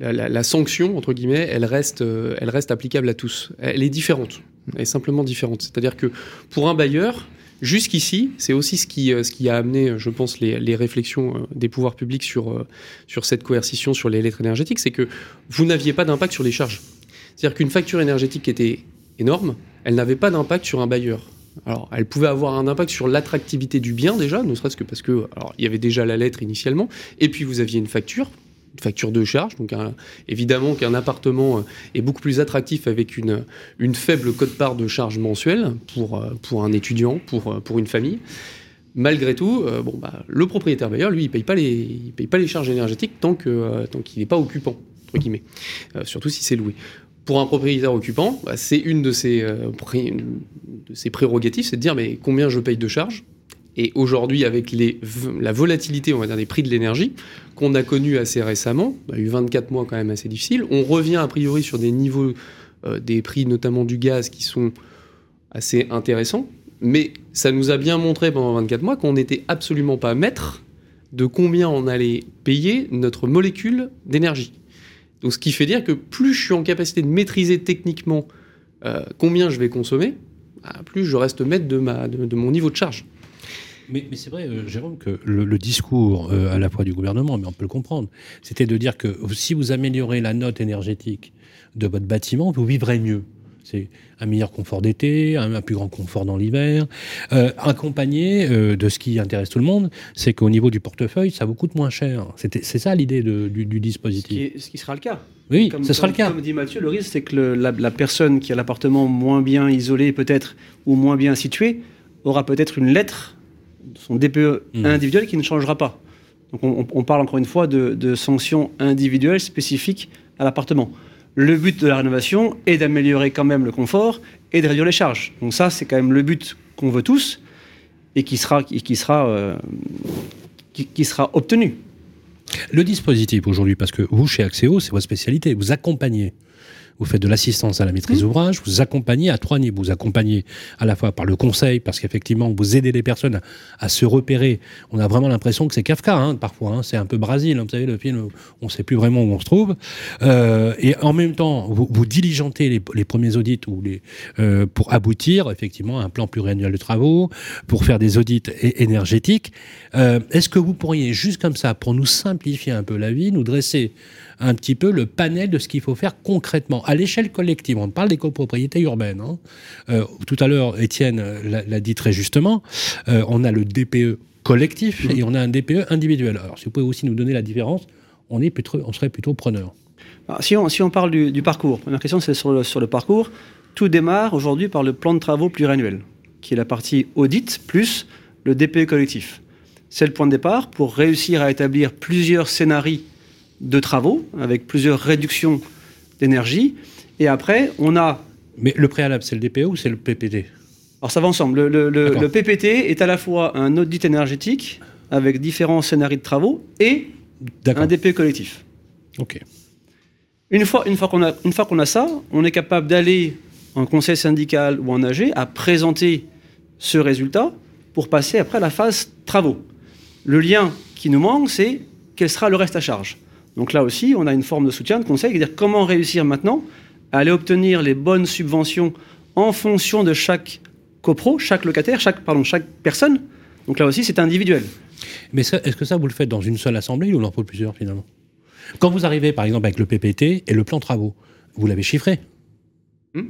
la, la- la sanction, entre guillemets, elle reste, euh, elle reste applicable à tous. Elle est différente. Elle est simplement différente. C'est-à-dire que pour un bailleur, jusqu'ici, c'est aussi ce qui, euh, ce qui a amené, je pense, les, réflexions euh, des pouvoirs publics sur, euh, sur cette coercition sur les lettres énergétiques, c'est que vous n'aviez pas d'impact sur les charges. C'est-à-dire qu'une facture énergétique était énorme, elle n'avait pas d'impact sur un bailleur. Alors, elle pouvait avoir un impact sur l'attractivité du bien déjà, ne serait-ce que parce que, alors, il y avait déjà la lettre initialement, et puis vous aviez une facture, facture de charge, donc évidemment qu'un appartement euh, est beaucoup plus attractif avec une, faible cote-part de charge mensuelle pour, euh, pour un étudiant, pour, euh, pour une famille. Malgré tout, bah, le propriétaire bailleur, lui, il il paye pas les charges énergétiques tant qu'il n'est pas occupant, entre guillemets, surtout si c'est loué. Pour un propriétaire occupant, bah, c'est une de ses, de ses prérogatives, c'est de dire mais combien je paye de charges Et aujourd'hui, avec la volatilité, on va dire, des prix de l'énergie qu'on a connu assez récemment, on a eu 24 mois quand même assez difficiles, on revient a priori sur des niveaux euh, des prix notamment du gaz qui sont assez intéressants, mais ça nous a bien montré pendant 24 mois qu'on n'était absolument pas maître de combien on allait payer notre molécule d'énergie. Donc ce qui fait dire que plus je suis en capacité de maîtriser techniquement euh, combien je vais consommer, bah, plus je reste maître de, ma, de, de mon niveau de charge. Mais, mais c'est vrai, euh, Jérôme, que le, le discours euh, à la fois du gouvernement, mais on peut le comprendre, c'était de dire que si vous améliorez la note énergétique de votre bâtiment, vous vivrez mieux. C'est un meilleur confort d'été, un, un plus grand confort dans l'hiver. Euh, accompagné euh, de ce qui intéresse tout le monde, c'est qu'au niveau du portefeuille, ça vous coûte moins cher. C'était- C'est ça l'idée du, du Ce qui, dispositif. ce qui sera le cas. Oui, Comme- ce sera comme- le cas. Comme dit Mathieu, le risque, c'est que le- la, la personne qui a l'appartement moins bien isolé, peut-être, ou moins bien situé, aura peut-être une lettre, son DPE Mhm. individuel, qui ne changera pas. Donc, on, parle encore une fois de, de sanctions individuelles spécifiques à l'appartement. Le but de la rénovation est d'améliorer quand même le confort et de réduire les charges. Donc, ça, c'est quand même le but qu'on veut tous et qui sera, qui, qui sera, euh, qui- qui sera obtenu. Le dispositif aujourd'hui, parce que vous, chez Axéo, c'est votre spécialité, vous accompagnez. Vous faites de l'assistance à la maîtrise d'ouvrage, vous accompagnez à trois niveaux. Vous accompagnez à la fois par le conseil, parce qu'effectivement, vous aidez les personnes à, se repérer. On a vraiment l'impression que c'est Kafka, hein, parfois. hein. c'est un peu Brasil, hein, vous savez, le film, on ne sait plus vraiment où on se trouve. Euh, et en même temps, vous, vous diligentez les, les premiers audits ou les, euh, pour aboutir, effectivement, à un plan pluriannuel de travaux, pour faire des audits énergétiques. Euh, Est-ce que vous pourriez, juste comme ça, pour nous simplifier un peu la vie, nous dresser un petit peu le panel de ce qu'il faut faire concrètement à l'échelle collective. On parle des copropriétés urbaines. hein. Euh, tout à l'heure, Étienne l'a dit très justement. euh, on a le DPE collectif et on a un DPE individuel. Alors, si vous pouvez aussi nous donner la différence, on, est plutôt, on serait plutôt preneur. Alors, si, on, si on parle du, du parcours, première question c'est sur le, sur le parcours. Tout démarre aujourd'hui par le plan de travaux pluriannuel, qui est la partie audit plus le DPE collectif. C'est le point de départ pour réussir à établir plusieurs scénarios de travaux avec plusieurs réductions d'énergie. Et après, on a. Mais le préalable, c'est le DPE ou c'est le PPT Alors ça va ensemble. Le, PPT est à la fois un audit énergétique avec différents scénarios de travaux et un DPE collectif. Ok. Une fois, une fois qu'on a, a ça, on est capable d'aller en conseil syndical ou en AG à présenter ce résultat pour passer après à la phase travaux. Le lien qui nous manque, c'est quel sera le reste à charge. Donc là aussi, on a une forme de soutien, de conseil, qui est dire comment réussir maintenant à aller obtenir les bonnes subventions en fonction de chaque copro, chaque locataire, chaque, pardon, chaque personne. Donc là aussi, c'est individuel. Mais est-ce que ça, vous le faites dans une seule assemblée ou faut plusieurs finalement? Quand vous arrivez, par exemple, avec le PPT et le plan travaux, vous l'avez chiffré? Hmm?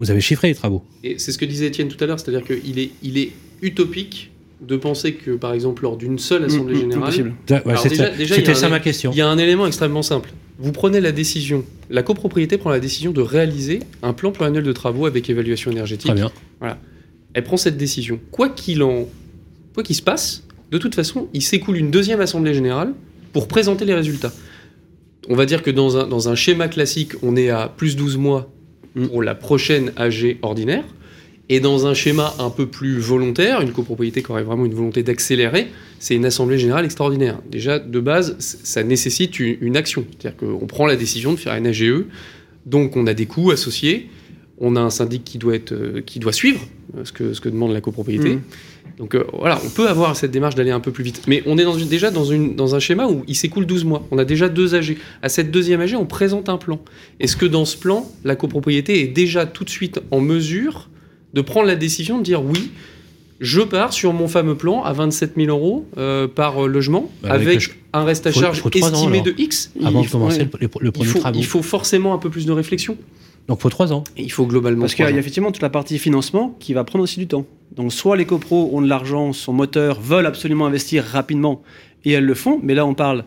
Vous avez chiffré les travaux. Et c'est ce que disait Étienne tout à l'heure, c'est-à-dire qu'il est, il est utopique de penser que, par exemple, lors d'une seule assemblée Mmh, mmh, générale, ouais, C'était a ça un- ma question. il y a un élément extrêmement simple. Vous prenez la décision, la copropriété prend la décision de réaliser un plan pluriannuel de travaux avec évaluation énergétique. Très bien. Elle prend cette décision. Quoi qu'il en, quoi qu'il se passe, de toute façon, il s'écoule une deuxième assemblée générale pour présenter les résultats. On va dire que dans un, dans un schéma classique, on est à plus 12 mois Mm. pour la prochaine AG ordinaire. Et dans un schéma un peu plus volontaire, une copropriété qui aurait vraiment une volonté d'accélérer, c'est une assemblée générale extraordinaire. Déjà, de base, ça nécessite une, action. C'est-à-dire qu'on prend la décision de faire une AGE, donc on a des coûts associés, on a un syndic qui doit, être, euh, qui doit suivre euh, ce que, ce que demande la copropriété. Mhm. Donc euh, voilà, on peut avoir cette démarche d'aller un peu plus vite. Mais on est dans une- déjà dans, une, dans un schéma où il s'écoule 12 mois. On a déjà deux AG. À cette deuxième AG, on présente un plan. Est-ce que dans ce plan, la copropriété est déjà tout de suite en mesure de prendre la décision de dire oui, je pars sur mon fameux plan à 27 000 euros euh, par logement Bah, avec avec, le- un reste à faut- charge faut trois ans, estimé de X Avant Il de faut- commencer ouais. le, le- le il premier faut, travaux. il faut forcément un peu plus de réflexion. Donc, il faut trois ans. Et il faut globalement Parce qu'il y a effectivement toute la partie financement qui va prendre aussi du temps. Donc soit les copros ont de l'argent, sont moteurs, veulent absolument investir rapidement et elles le font, mais là on parle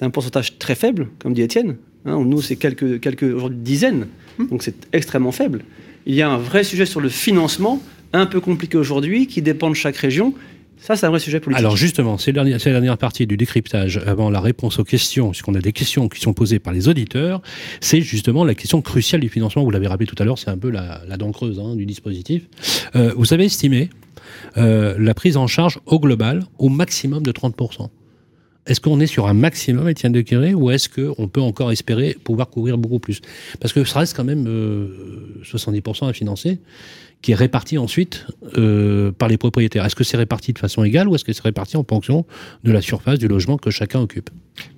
d'un pourcentage très faible, comme dit Étienne. Hein, nous c'est quelques, dizaines, donc c'est extrêmement faible. Il y a un vrai sujet sur le financement, un peu compliqué aujourd'hui, qui dépend de chaque région. Ça c'est un vrai sujet politique. Alors justement, c'est la, dernière- partie du décryptage avant la réponse aux questions, puisqu'on a des questions qui sont posées par les auditeurs. C'est justement la question cruciale du financement. Vous l'avez rappelé tout à l'heure, c'est un peu la, la dent creuse hein, du dispositif. Euh, vous avez estimé euh, la prise en charge au global au maximum de 30%. Est-ce qu'on est sur un maximum, Étienne de Quéré, ou est-ce qu'on peut encore espérer pouvoir couvrir beaucoup plus? Parce que ça reste quand même euh, 70% à financer, qui est réparti ensuite euh, par les propriétaires. Est-ce que c'est réparti de façon égale ou est-ce que c'est réparti en fonction de la surface du logement que chacun occupe?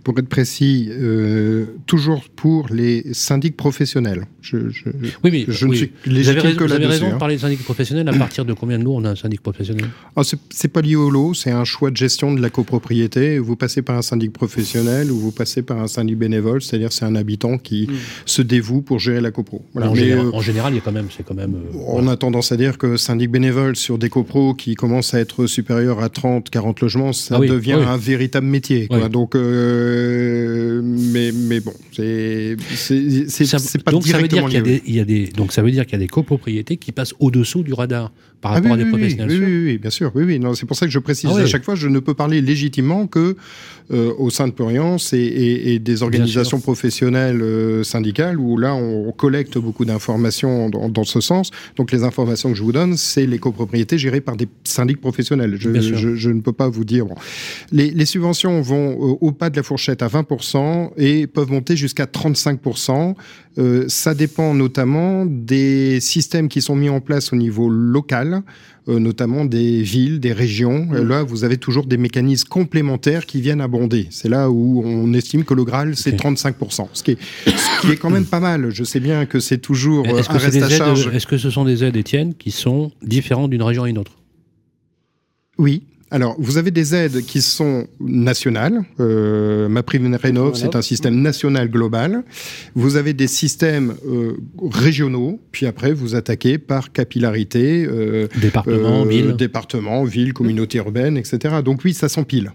Pour être précis, euh, toujours pour les syndics professionnels. Je, je- Oui, mais je ne oui. suis vous avez raison, que vous avez raison de hein. parler de syndic professionnel. À partir de combien de lots on a un syndic professionnel? Ah, c'est- pas lié au lot, c'est un choix de gestion de la copropriété. Vous passez par un syndic professionnel ou vous passez par un syndic bénévole, c'est-à-dire c'est un habitant qui Mm. se dévoue pour gérer la copro. Voilà. en, Mais, général, euh, en général, il y a quand même, c'est quand même. on a tendance à dire que syndic bénévole sur des copros qui commencent à être supérieurs à 30, 40 logements, ça Ah oui, devient oui. un véritable métier. quoi. Oui. Donc, euh, mais, mais bon, c'est pas donc ça veut dire qu'il y a des, il y a des, donc ça veut dire qu'il y a des copropriétés qui passent au-dessous du radar par Ah rapport oui, à des oui, professionnels. oui, oui, oui, bien sûr. Oui, oui. Non, c'est pour ça que je précise Ah à chaque fois, je ne peux parler légitimement que euh, au sein de Pluriance et, et- et des organisations professionnelles euh, syndicales où là, on, collecte beaucoup d'informations dans, dans ce sens. Donc, les informations que je vous donne, c'est les copropriétés gérées par des syndics professionnels. Je, ne peux pas vous dire. bon. Les, les subventions vont euh, au pas de la fourchette à 20% et peuvent monter jusqu'à 35%. Euh, ça dépend notamment des systèmes qui sont mis en place au niveau local, euh, notamment des villes, des régions. Euh, là, vous avez toujours des mécanismes complémentaires qui viennent abonder. C'est là où on estime que le Graal, c'est Ok. 35%, ce qui, est, ce qui est quand même pas mal. Je sais bien que c'est toujours euh, Est-ce un que, reste à charge. est-ce que ce sont des aides, Étienne, qui sont différentes d'une région à une autre? Oui. Alors, vous avez des aides qui sont nationales. Euh, Ma prime rénov, c'est un système national global. Vous avez des systèmes euh, régionaux, puis après, vous attaquez par capillarité. euh, Département, euh, ville Département, ville, communauté urbaine, etc. Donc oui, ça s'empile.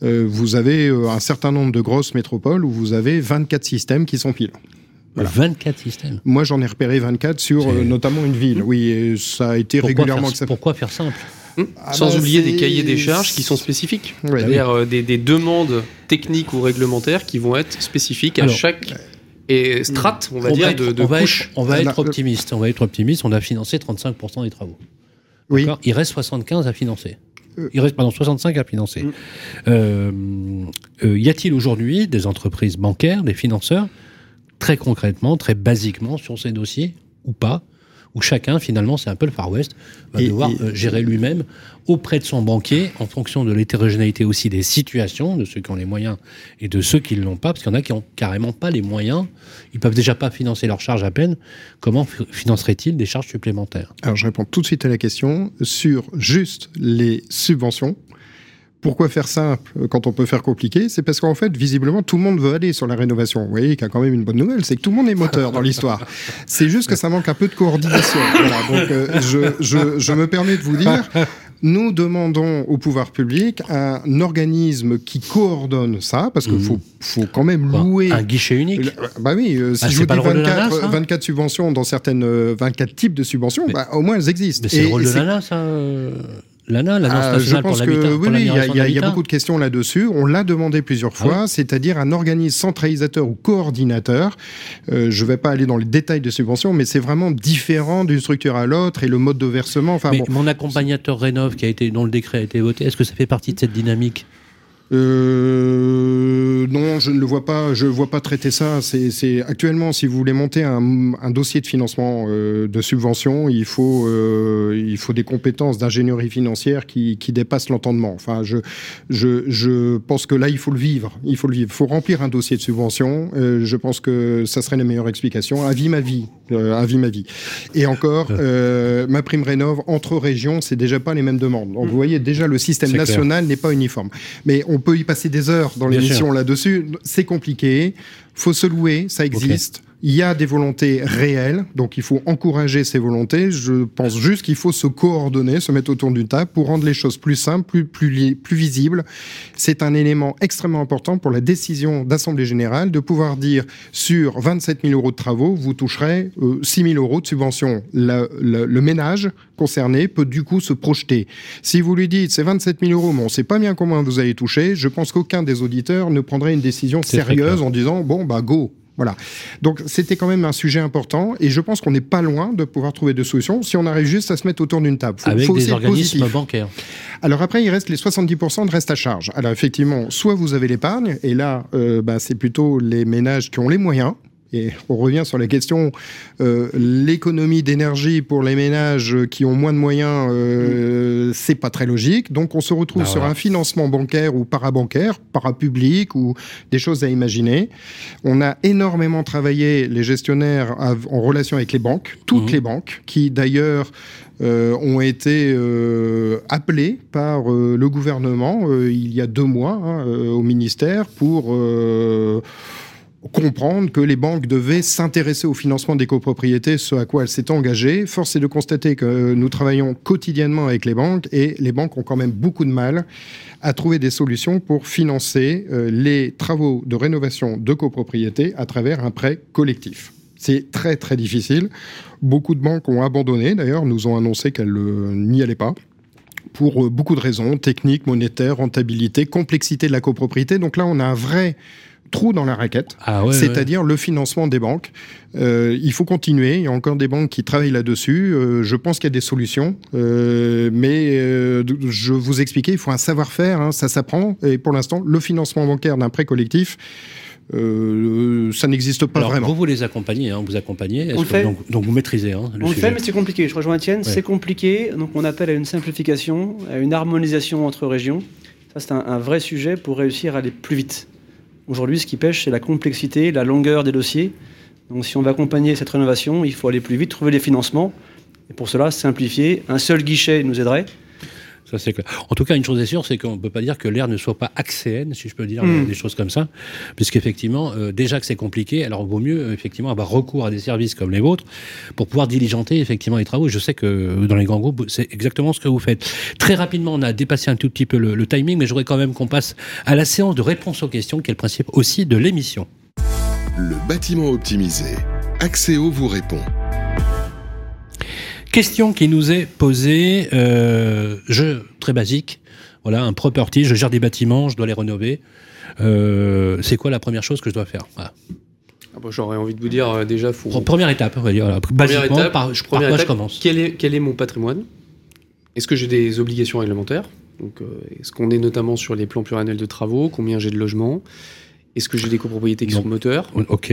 Vous avez un certain nombre de grosses métropoles où vous avez 24 systèmes qui s'empilent. Voilà. 24 systèmes. Moi, j'en ai repéré 24 sur notamment une ville. Oui, et ça a été Pourquoi régulièrement faire, accepté. pourquoi faire simple? Ah Sans bah, oublier des cahiers des charges qui sont spécifiques. Ouais. C'est-à-dire euh, des, des demandes techniques ou réglementaires qui vont être spécifiques à chaque et strate, on va on dire, va être, de, de on va être- on va Ah, être optimiste. On va être optimiste. On a financé 35% des travaux. Oui. Il reste 75 à financer. Euh. Il reste, pardon, 65 à financer. Mm. Euh, euh, y a-t-il aujourd'hui des entreprises bancaires, des financeurs, très concrètement, très basiquement, sur ces dossiers, ou pas, où chacun, finalement, c'est un peu le Far West, va devoir euh, gérer lui-même auprès de son banquier, en fonction de l'hétérogénéité aussi des situations, de ceux qui ont les moyens et de ceux qui ne l'ont pas, parce qu'il y en a qui ont carrément pas les moyens, ils peuvent déjà pas financer leurs charges à peine. Comment financeraient-ils des charges supplémentaires? Alors je réponds tout de suite à la question sur juste les subventions. Pourquoi faire simple quand on peut faire compliqué C'est parce qu'en fait, visiblement, tout le monde veut aller sur la rénovation. Vous voyez qu'il y a quand même une bonne nouvelle, c'est que tout le monde est moteur dans l'histoire. C'est juste que ça manque un peu de coordination. Voilà, donc euh, je, je, je, me permets de vous dire, nous demandons au pouvoir public un organisme qui coordonne ça, parce qu'il mmh. faut, faut, quand même louer... Un guichet unique Bah oui, euh, si ah, je vous dis 24, 24, subventions dans certaines... 24 types de subventions, bah, au moins elles existent. Mais c'est le rôle de l'ANA, ça l'ANA, l'Agence ah, nationale je pense que, oui, oui, il y, a beaucoup de questions là-dessus. On l'a demandé plusieurs ah fois, c'est-à-dire un organisme centralisateur ou coordinateur. Euh, je ne vais pas aller dans les détails de subventions, mais c'est vraiment différent d'une structure à l'autre et le mode de versement. Enfin, mais mon accompagnateur Rénov, qui a été, dont le décret a été voté, est-ce que ça fait partie de cette dynamique? Euh, non, je ne le vois pas. Je vois pas traiter ça. C'est actuellement, si vous voulez monter un, un dossier de financement euh, de subvention, il faut euh, il faut des compétences d'ingénierie financière qui, qui dépassent l'entendement. Enfin, je, je je pense que là, il faut le vivre. Il faut le vivre. Il faut remplir un dossier de subvention. Euh, je pense que ça serait la meilleure explication. À vie ma vie, à vie ma vie. Et encore, ma prime rénov entre régions, c'est déjà pas les mêmes demandes. Donc, vous voyez déjà le système national n'est pas uniforme. Mais on on peut y passer des heures dans l'émission là-dessus. C'est compliqué. Faut se louer, ça existe. Il y a des volontés réelles, donc il faut encourager ces volontés. Je pense juste qu'il faut se coordonner, se mettre autour d'une table pour rendre les choses plus simples, plus, plus, plus visibles. C'est un élément extrêmement important pour la décision d'Assemblée Générale de pouvoir dire sur 27 000 euros de travaux, vous toucherez 6 euh, 000 euros de subvention. Le, le, ménage concerné peut du coup se projeter. Si vous lui dites c'est 27 000 euros, mais on ne sait pas bien combien vous allez toucher, je pense qu'aucun des auditeurs ne prendrait une décision sérieuse en disant bon bah go, voilà. Donc c'était quand même un sujet important et je pense qu'on n'est pas loin de pouvoir trouver des solutions si on arrive juste à se mettre autour d'une table. Avec des organismes bancaires. Alors après, il reste les 70% de reste à charge. Alors effectivement, soit vous avez l'épargne et là, euh, bah, c'est plutôt les ménages qui ont les moyens et on revient sur la question, euh, l'économie d'énergie pour les ménages qui ont moins de moyens, euh, c'est pas très logique. Donc on se retrouve bah sur un financement bancaire ou parabancaire, parapublic ou des choses à imaginer. On a énormément travaillé les gestionnaires en relation avec les banques, toutes mmh. les banques, qui d'ailleurs euh, ont été euh, appelés par euh, le gouvernement il y a deux mois hein, au ministère pour comprendre que les banques devaient s'intéresser au financement des copropriétés, ce à quoi elles s'étaient engagées. Force est de constater que nous travaillons quotidiennement avec les banques et les banques ont quand même beaucoup de mal à trouver des solutions pour financer euh, les travaux de rénovation de copropriétés à travers un prêt collectif. C'est très très difficile. Beaucoup de banques ont abandonné, d'ailleurs, nous ont annoncé qu'elles euh, n'y allaient pas pour euh, beaucoup de raisons, techniques, monétaires, rentabilité, complexité de la copropriété. Donc là, on a un vrai trou dans la raquette, ah c'est-à-dire le financement des banques. Euh, il faut continuer, il y a encore des banques qui travaillent là-dessus. Euh, je pense qu'il y a des solutions, euh, mais je vous expliquais, il faut un savoir-faire, hein, ça s'apprend. Et pour l'instant, le financement bancaire d'un prêt collectif, ça n'existe pas vraiment. Vous, vous les accompagnez, hein, vous accompagnez. donc, vous maîtrisez hein, le On le fait, mais c'est compliqué. Je rejoins Étienne, c'est compliqué. Donc on appelle à une simplification, à une harmonisation entre régions. Ça, c'est un vrai sujet pour réussir à aller plus vite. Aujourd'hui, ce qui pêche, c'est la complexité, la longueur des dossiers. Donc si on veut accompagner cette rénovation, il faut aller plus vite, trouver des financements. Et pour cela, simplifier. Un seul guichet nous aiderait. Ça, c'est En tout cas, une chose est sûre, c'est qu'on ne peut pas dire que l'air ne soit pas axéenne, si je peux dire hmm. des choses comme ça, puisqu'effectivement, euh, déjà que c'est compliqué, alors il vaut mieux euh, effectivement avoir recours à des services comme les vôtres pour pouvoir diligenter effectivement les travaux. Je sais que euh, dans les grands groupes, c'est exactement ce que vous faites. Très rapidement, on a dépassé un tout petit peu le, le timing, mais je voudrais quand même qu'on passe à la séance de réponse aux questions, qui est le principe aussi de l'émission. Le bâtiment optimisé. Axéo vous répond. Question qui nous est posée, euh, très basique, voilà, un property, je gère des bâtiments, je dois les rénover. Euh, c'est quoi la première chose que je dois faire? Ah bah, J'aurais envie de vous dire euh, déjà. Faut... Première étape, on va dire. Voilà. Première étape, par, je, première étape, je commence? quel est, quel est mon patrimoine? Est-ce que j'ai des obligations réglementaires? Donc, Est-ce qu'on est notamment sur les plans pluriannuels de travaux? Combien j'ai de logements? Est-ce que j'ai des copropriétés qui sont moteurs? Ok.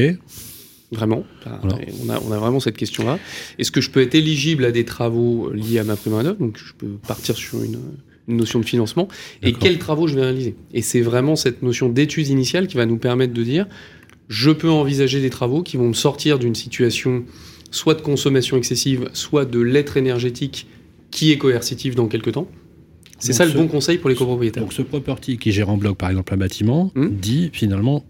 Vraiment. On, a, on a vraiment cette question-là. Est-ce que je peux être éligible à des travaux liés à ma prime rénov Donc, je peux partir sur une, notion de financement. Et quels travaux je vais réaliser? Et c'est vraiment cette notion d'étude initiale qui va nous permettre de dire je peux envisager des travaux qui vont me sortir d'une situation soit de consommation excessive, soit de lettre énergétique qui est coercitive dans quelques temps. C'est ça le bon conseil pour les copropriétaires. Donc ce property qui gère en bloc par exemple un bâtiment hmm dit finalement,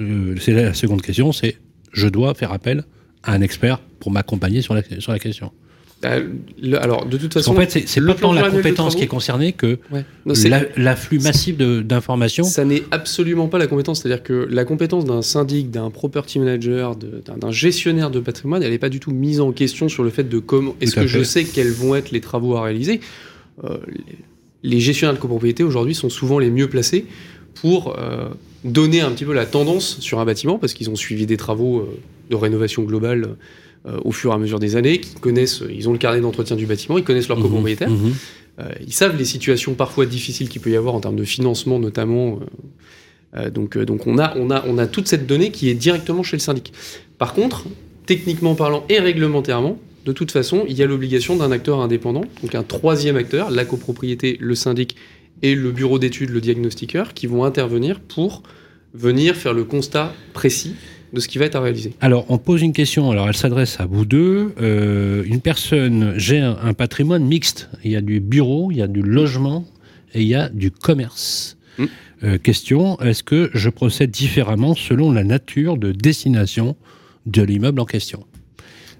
euh, c'est la seconde question, c'est je dois faire appel à un expert pour m'accompagner sur la, sur la question. Bah, alors, de toute façon, en fait, c'est pas tant la compétence qui est concernée que l'afflux massif d'informations. Ça n'est absolument pas la compétence. C'est-à-dire que la compétence d'un syndic, d'un property manager, d'un gestionnaire de patrimoine, elle n'est pas du tout mise en question sur le fait de comment est-ce que je sais quels vont être les travaux à réaliser. Euh, les gestionnaires de copropriété aujourd'hui sont souvent les mieux placés pour euh, donner un petit peu la tendance sur un bâtiment parce qu'ils ont suivi des travaux euh, de rénovation globale euh, au fur et à mesure des années, qui connaissent, ils ont le carnet d'entretien du bâtiment, ils connaissent leurs mmh, copropriétaires, mmh. ils savent les situations parfois difficiles qu'il peut y avoir en termes de financement notamment. donc, donc on, a, on, a, on a toute cette donnée qui est directement chez le syndic. Par contre, techniquement parlant et réglementairement, de toute façon, il y a l'obligation d'un acteur indépendant, donc un troisième acteur, la copropriété, le syndic et le bureau d'études, le diagnostiqueur, qui vont intervenir pour venir faire le constat précis de ce qui va être à réaliser. Alors, on pose une question, alors elle s'adresse à vous deux. Euh, une personne gère un patrimoine mixte. Il y a du bureau, il y a du logement et il y a du commerce. Hmm. Euh, question, est-ce que je procède différemment selon la nature de destination de l'immeuble en question?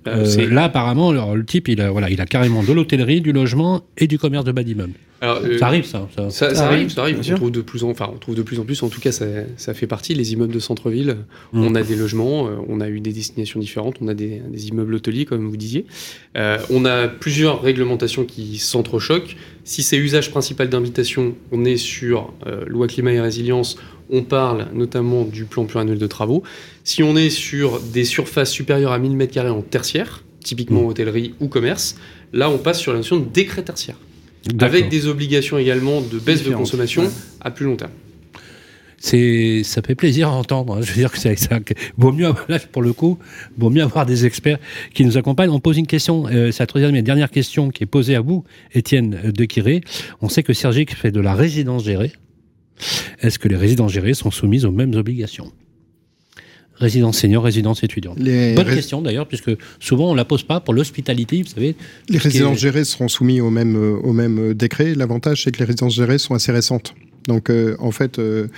Euh, là, apparemment, le type, il a, voilà, il a carrément de l'hôtellerie, du logement et du commerce de bas d'immeuble. Euh, ça arrive, ça. Ça, arrive, ça arrive. On trouve, de plus en, enfin, on trouve de plus en plus, en tout cas, ça, fait partie. Les immeubles de centre-ville, mm. on a des logements, euh, on a eu des destinations différentes, on a des, immeubles hôteliers, comme vous disiez. on a plusieurs réglementations qui s'entrechoquent. Si c'est usage principal d'invitation, on est sur loi climat et résilience, on parle notamment du plan pluriannuel de travaux. Si on est sur des surfaces supérieures à 1000 m2 en tertiaire, typiquement mmh. hôtellerie ou commerce, là on passe sur la notion de décret tertiaire. Avec des obligations également de baisse de consommation à plus long terme. C'est, ça fait plaisir à entendre. Hein. Je veux dire que c'est ça. Vaut mieux, là, pour le coup, vaut mieux avoir des experts qui nous accompagnent. On pose une question, euh, c'est la troisième et dernière question qui est posée à vous, Étienne de Quiré. On sait que Sergic fait de la résidence gérée. Est-ce que les résidences gérées sont soumises aux mêmes obligations? Résidence senior, résidence étudiante. Bonne question d'ailleurs, puisque souvent on ne la pose pas pour l'hospitalité, vous savez. Les résidences gérées seront soumises au même, au même décret. L'avantage, c'est que les résidences gérées sont assez récentes. Donc, euh, en fait, euh,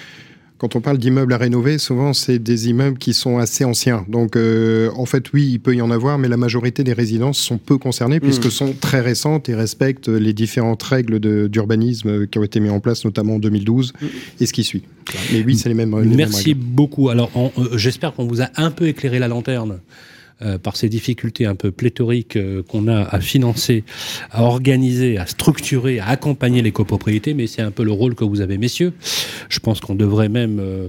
quand on parle d'immeubles à rénover, souvent c'est des immeubles qui sont assez anciens. Donc euh, en fait, oui, il peut y en avoir, mais la majorité des résidences sont peu concernées mmh. puisque sont très récentes et respectent les différentes règles d'urbanisme qui ont été mises en place, notamment en 2012 mmh. et ce qui suit. Mais oui, c'est les mêmes. Les Merci beaucoup. Alors euh, j'espère qu'on vous a un peu éclairé la lanterne. Euh, par ces difficultés un peu pléthoriques euh, qu'on a à financer, à organiser, à structurer, à accompagner les copropriétés, mais c'est un peu le rôle que vous avez, messieurs. Je pense qu'on devrait même euh,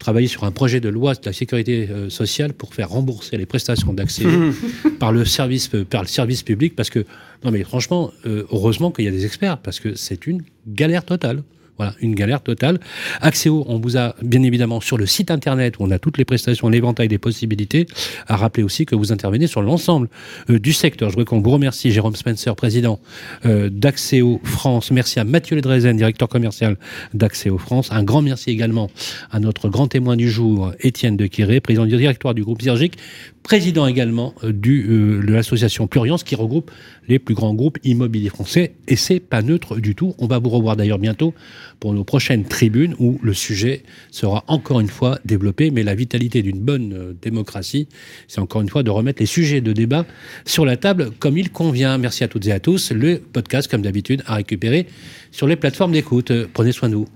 travailler sur un projet de loi de la sécurité sociale pour faire rembourser les prestations d'accès [LAUGHS] par le service par le service public parce que non mais franchement heureusement qu'il y a des experts parce que c'est une galère totale. Voilà, une galère totale. Axéo, on vous a bien évidemment sur le site internet où on a toutes les prestations, l'éventail des possibilités, à rappeler aussi que vous intervenez sur l'ensemble euh, du secteur. Je voudrais qu'on vous remercie, Jérôme Spencer, président euh, d'Axéo France. Merci à Mathieu Ledrezen, directeur commercial d'Axéo France. Un grand merci également à notre grand témoin du jour, Étienne de président du directoire du groupe Zergic, président également euh, du, euh, de l'association Pluriance qui regroupe les plus grands groupes immobiliers français. Et c'est pas neutre du tout. On va vous revoir d'ailleurs bientôt pour nos prochaines tribunes où le sujet sera encore une fois développé. Mais la vitalité d'une bonne euh, démocratie, c'est encore une fois de remettre les sujets de débat sur la table comme il convient. Merci à toutes et à tous. Le podcast, comme d'habitude, à récupérer sur les plateformes d'écoute. Prenez soin de vous.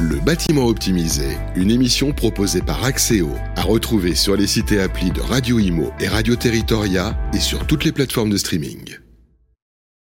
Le bâtiment optimisé, une émission proposée par Axéo, à retrouver sur les sites et applis de Radio Imo et Radio Territoria et sur toutes les plateformes de streaming.